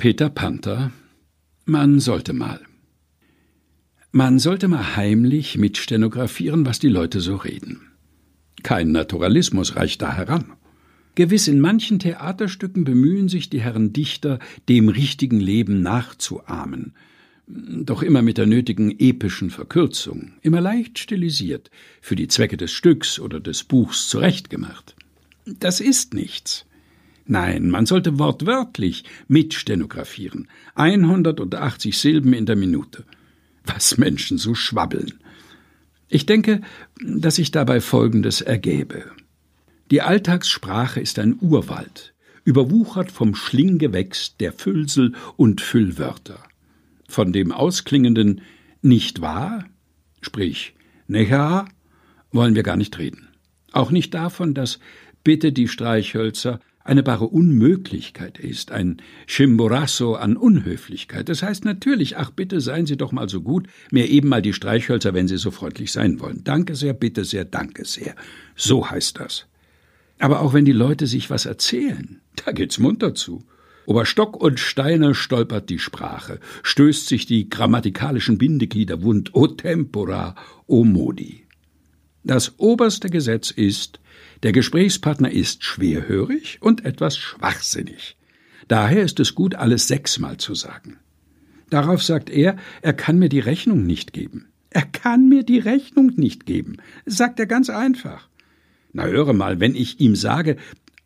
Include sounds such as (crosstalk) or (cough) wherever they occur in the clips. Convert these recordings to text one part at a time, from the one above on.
Peter Panther Man sollte mal. Man sollte mal heimlich mitstenografieren, was die Leute so reden. Kein Naturalismus reicht da heran. Gewiss, in manchen Theaterstücken bemühen sich die Herren Dichter, dem richtigen Leben nachzuahmen, doch immer mit der nötigen epischen Verkürzung, immer leicht stilisiert, für die Zwecke des Stücks oder des Buchs zurechtgemacht. Das ist nichts. Nein, man sollte wortwörtlich mitstenografieren. 180 Silben in der Minute. Was Menschen so schwabbeln. Ich denke, dass sich dabei Folgendes ergäbe. Die Alltagssprache ist ein Urwald, überwuchert vom Schlinggewächs der Füllsel und Füllwörter. Von dem ausklingenden nicht wahr, sprich necha, wollen wir gar nicht reden. Auch nicht davon, dass bitte die Streichhölzer eine bare Unmöglichkeit ist, ein Chimborasso an Unhöflichkeit. Das heißt natürlich, ach bitte seien Sie doch mal so gut, mir eben mal die Streichhölzer, wenn Sie so freundlich sein wollen. Danke sehr, bitte sehr, danke sehr. So heißt das. Aber auch wenn die Leute sich was erzählen, da geht's munter zu. Ober Stock und Steine stolpert die Sprache, stößt sich die grammatikalischen Bindeglieder wund, o tempora, o modi. Das oberste Gesetz ist, der Gesprächspartner ist schwerhörig und etwas schwachsinnig. Daher ist es gut, alles sechsmal zu sagen. Darauf sagt er, er kann mir die Rechnung nicht geben. Er kann mir die Rechnung nicht geben, sagt er ganz einfach. Na höre mal, wenn ich ihm sage,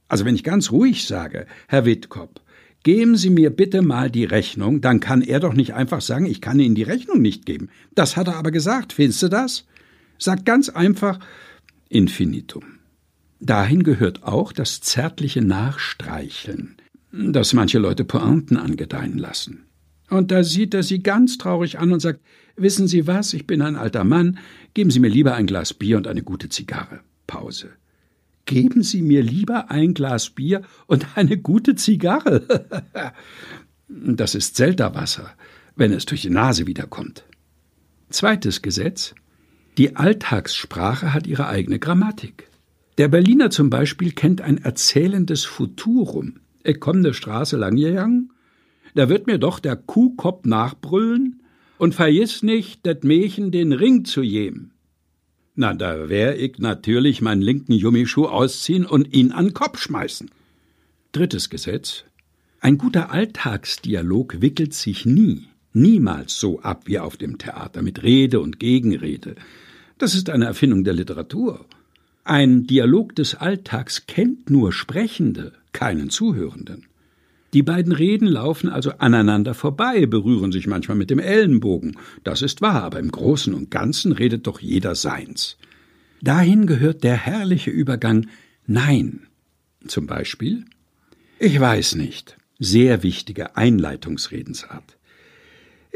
also wenn ich ganz ruhig sage, Herr Wittkop, geben Sie mir bitte mal die Rechnung, dann kann er doch nicht einfach sagen, ich kann Ihnen die Rechnung nicht geben. Das hat er aber gesagt, findest du das? Sagt ganz einfach Infinitum. Dahin gehört auch das zärtliche Nachstreicheln, das manche Leute Pointen angedeihen lassen. Und da sieht er sie ganz traurig an und sagt, Wissen Sie was, ich bin ein alter Mann, geben Sie mir lieber ein Glas Bier und eine gute Zigarre. Pause. Geben Sie mir lieber ein Glas Bier und eine gute Zigarre. (laughs) das ist Selterwasser, wenn es durch die Nase wiederkommt. Zweites Gesetz. Die Alltagssprache hat ihre eigene Grammatik. Der Berliner zum Beispiel kennt ein erzählendes Futurum. Ich komm de Straße lang da wird mir doch der Kuhkopf nachbrüllen und vergiss nicht, det Mächen den Ring zu jem. Na, da wär ich natürlich meinen linken Jummischuh ausziehen und ihn an Kopf schmeißen. Drittes Gesetz. Ein guter Alltagsdialog wickelt sich nie, niemals so ab wie auf dem Theater mit Rede und Gegenrede. Das ist eine Erfindung der Literatur. Ein Dialog des Alltags kennt nur Sprechende, keinen Zuhörenden. Die beiden Reden laufen also aneinander vorbei, berühren sich manchmal mit dem Ellenbogen. Das ist wahr, aber im Großen und Ganzen redet doch jeder seins. Dahin gehört der herrliche Übergang Nein. Zum Beispiel Ich weiß nicht. Sehr wichtige Einleitungsredensart.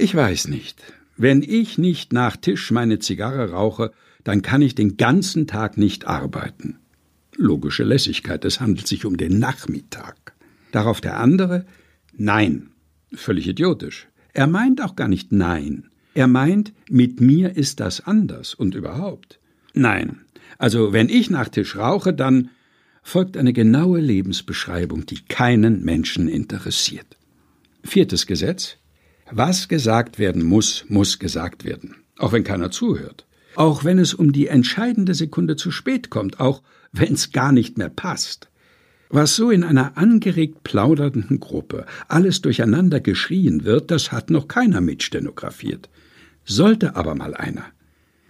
Ich weiß nicht. Wenn ich nicht nach Tisch meine Zigarre rauche, dann kann ich den ganzen Tag nicht arbeiten. Logische Lässigkeit, es handelt sich um den Nachmittag. Darauf der andere, nein, völlig idiotisch. Er meint auch gar nicht nein. Er meint, mit mir ist das anders und überhaupt. Nein, also wenn ich nach Tisch rauche, dann folgt eine genaue Lebensbeschreibung, die keinen Menschen interessiert. Viertes Gesetz. Was gesagt werden muss, muss gesagt werden, auch wenn keiner zuhört auch wenn es um die entscheidende Sekunde zu spät kommt, auch wenn es gar nicht mehr passt. Was so in einer angeregt plaudernden Gruppe alles durcheinander geschrien wird, das hat noch keiner mitstenografiert. Sollte aber mal einer.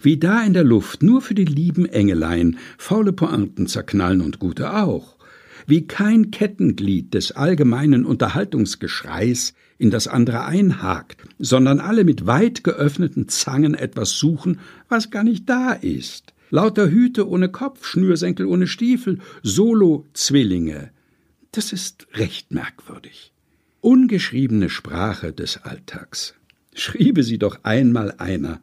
Wie da in der Luft nur für die lieben Engelein faule Pointen zerknallen und gute auch wie kein Kettenglied des allgemeinen Unterhaltungsgeschreis in das andere einhakt, sondern alle mit weit geöffneten Zangen etwas suchen, was gar nicht da ist. Lauter Hüte ohne Kopf, Schnürsenkel ohne Stiefel, Solo-Zwillinge. Das ist recht merkwürdig. Ungeschriebene Sprache des Alltags. Schriebe sie doch einmal einer.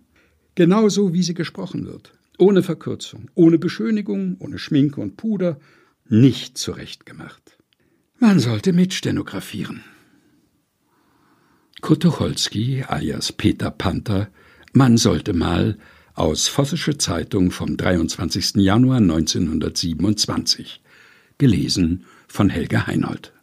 Genauso wie sie gesprochen wird. Ohne Verkürzung, ohne Beschönigung, ohne Schminke und Puder, nicht zurechtgemacht. Man sollte mitstenografieren. Kurt Tucholsky alias Peter Panther, man sollte mal aus Vossische Zeitung vom 23. Januar 1927. Gelesen von Helge Heinold.